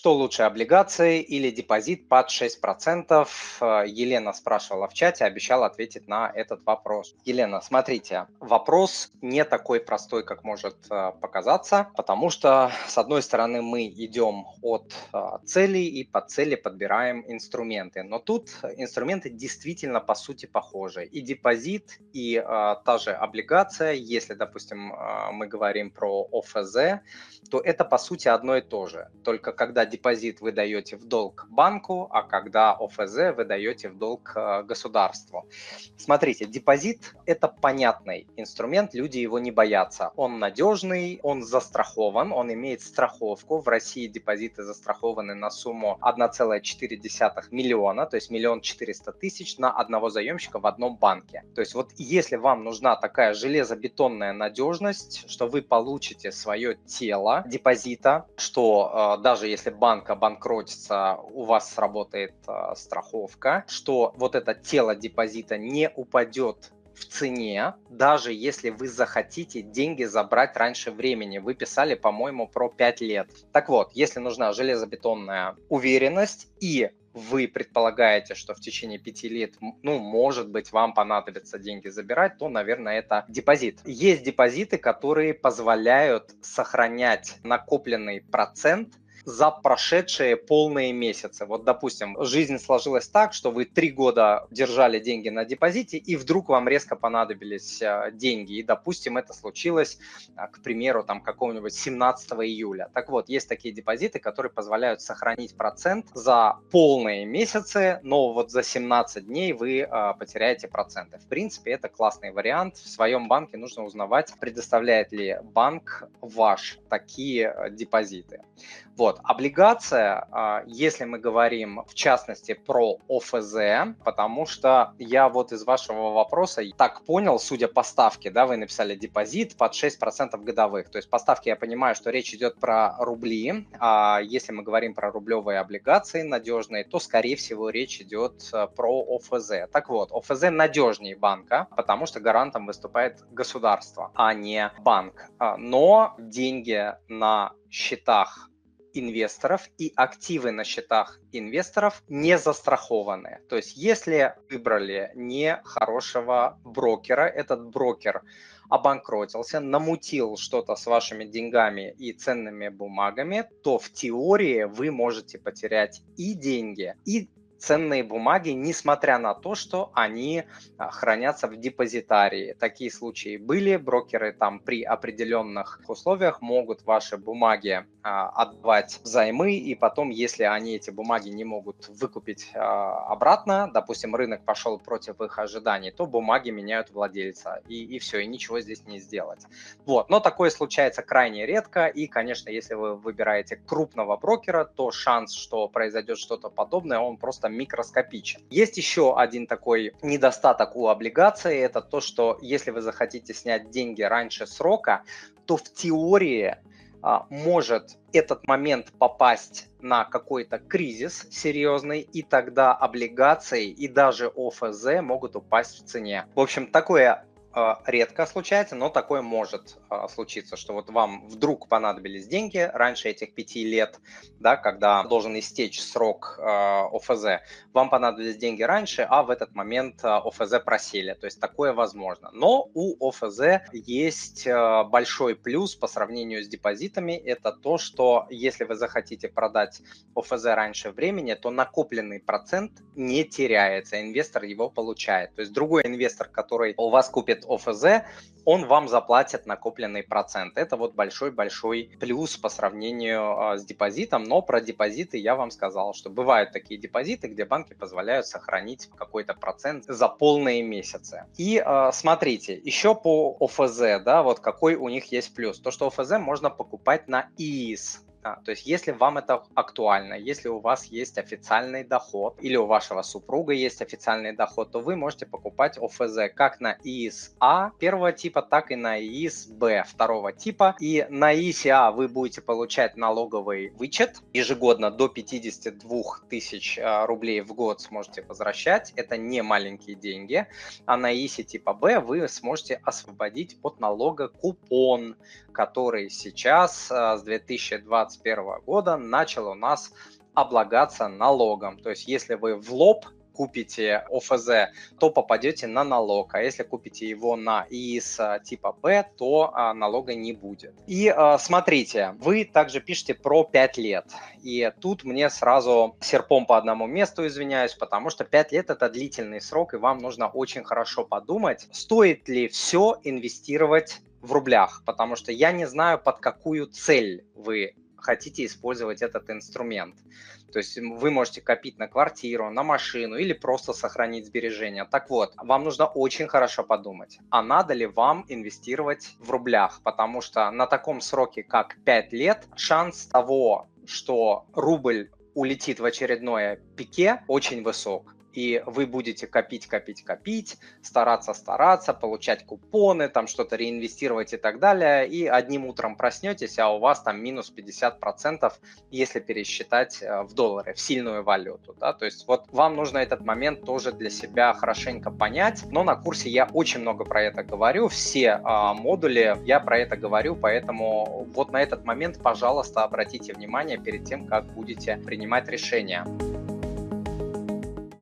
что лучше, облигации или депозит под 6%? Э, Елена спрашивала в чате, обещала ответить на этот вопрос. Елена, смотрите, вопрос не такой простой, как может э, показаться, потому что, с одной стороны, мы идем от э, целей и по цели подбираем инструменты, но тут инструменты действительно по сути похожи. И депозит, и та же облигация, если, допустим, мы говорим про ОФЗ, то это по сути одно и то же. Только когда депозит вы даете в долг банку, а когда ОФЗ вы даете в долг э, государству. Смотрите, депозит – это понятный инструмент, люди его не боятся. Он надежный, он застрахован, он имеет страховку. В России депозиты застрахованы на сумму 1,4 миллиона, то есть миллион четыреста тысяч на одного заемщика в одном банке. То есть вот если вам нужна такая железобетонная надежность, что вы получите свое тело депозита, что э, даже если банк обанкротится, у вас сработает э, страховка, что вот это тело депозита не упадет в цене, даже если вы захотите деньги забрать раньше времени. Вы писали, по-моему, про 5 лет. Так вот, если нужна железобетонная уверенность и вы предполагаете, что в течение пяти лет, ну, может быть, вам понадобится деньги забирать, то, наверное, это депозит. Есть депозиты, которые позволяют сохранять накопленный процент за прошедшие полные месяцы. Вот, допустим, жизнь сложилась так, что вы три года держали деньги на депозите, и вдруг вам резко понадобились э, деньги. И, допустим, это случилось, э, к примеру, там какого-нибудь 17 июля. Так вот, есть такие депозиты, которые позволяют сохранить процент за полные месяцы, но вот за 17 дней вы э, потеряете проценты. В принципе, это классный вариант. В своем банке нужно узнавать, предоставляет ли банк ваш такие депозиты. Вот, облигация, а, если мы говорим в частности про ОФЗ, потому что я вот из вашего вопроса так понял, судя по ставке, да, вы написали депозит под 6% годовых. То есть по ставке я понимаю, что речь идет про рубли, а если мы говорим про рублевые облигации надежные, то, скорее всего, речь идет э, про ОФЗ. Так вот, ОФЗ надежнее банка, потому что гарантом выступает государство, а не банк. А, но деньги на счетах инвесторов и активы на счетах инвесторов не застрахованы. То есть если выбрали не хорошего брокера, этот брокер обанкротился, намутил что-то с вашими деньгами и ценными бумагами, то в теории вы можете потерять и деньги, и ценные бумаги, несмотря на то, что они а, хранятся в депозитарии. Такие случаи были, брокеры там при определенных условиях могут ваши бумаги а, отдавать взаймы, и потом, если они эти бумаги не могут выкупить а, обратно, допустим, рынок пошел против их ожиданий, то бумаги меняют владельца, и, и все, и ничего здесь не сделать. Вот, но такое случается крайне редко, и, конечно, если вы выбираете крупного брокера, то шанс, что произойдет что-то подобное, он просто микроскопичен. Есть еще один такой недостаток у облигаций, это то, что если вы захотите снять деньги раньше срока, то в теории а, может этот момент попасть на какой-то кризис серьезный, и тогда облигации и даже ОФЗ могут упасть в цене. В общем, такое редко случается, но такое может а, случиться, что вот вам вдруг понадобились деньги раньше этих пяти лет, да, когда должен истечь срок а, ОФЗ, вам понадобились деньги раньше, а в этот момент ОФЗ просели, то есть такое возможно. Но у ОФЗ есть большой плюс по сравнению с депозитами, это то, что если вы захотите продать ОФЗ раньше времени, то накопленный процент не теряется, инвестор его получает. То есть другой инвестор, который у вас купит будет ОФЗ, он вам заплатит накопленный процент. Это вот большой-большой плюс по сравнению а, с депозитом, но про депозиты я вам сказал, что бывают такие депозиты, где банки позволяют сохранить какой-то процент за полные месяцы. И а, смотрите, еще по ОФЗ, да, вот какой у них есть плюс. То, что ОФЗ можно покупать на ИИС, да, то есть если вам это актуально, если у вас есть официальный доход или у вашего супруга есть официальный доход, то вы можете покупать ОФЗ как на ИИС А первого типа, так и на ИИС Б второго типа. И на ИИС А вы будете получать налоговый вычет ежегодно до 52 тысяч а, рублей в год сможете возвращать. Это не маленькие деньги. А на ИИСе типа Б вы сможете освободить от налога купон, который сейчас а, с 2020 2021 года начал у нас облагаться налогом. То есть если вы в лоб купите ОФЗ, то попадете на налог, а если купите его на ИИС типа Б, то а, налога не будет. И а, смотрите, вы также пишете про 5 лет, и тут мне сразу серпом по одному месту извиняюсь, потому что 5 лет это длительный срок, и вам нужно очень хорошо подумать, стоит ли все инвестировать в рублях, потому что я не знаю, под какую цель вы хотите использовать этот инструмент. То есть вы можете копить на квартиру, на машину или просто сохранить сбережения. Так вот, вам нужно очень хорошо подумать, а надо ли вам инвестировать в рублях, потому что на таком сроке, как 5 лет, шанс того, что рубль улетит в очередное пике, очень высок и вы будете копить, копить, копить, стараться, стараться, получать купоны, там что-то реинвестировать и так далее, и одним утром проснетесь, а у вас там минус 50%, если пересчитать э, в доллары, в сильную валюту, да, то есть вот вам нужно этот момент тоже для себя хорошенько понять, но на курсе я очень много про это говорю, все а, модули я про это говорю, поэтому вот на этот момент, пожалуйста, обратите внимание перед тем, как будете принимать решения.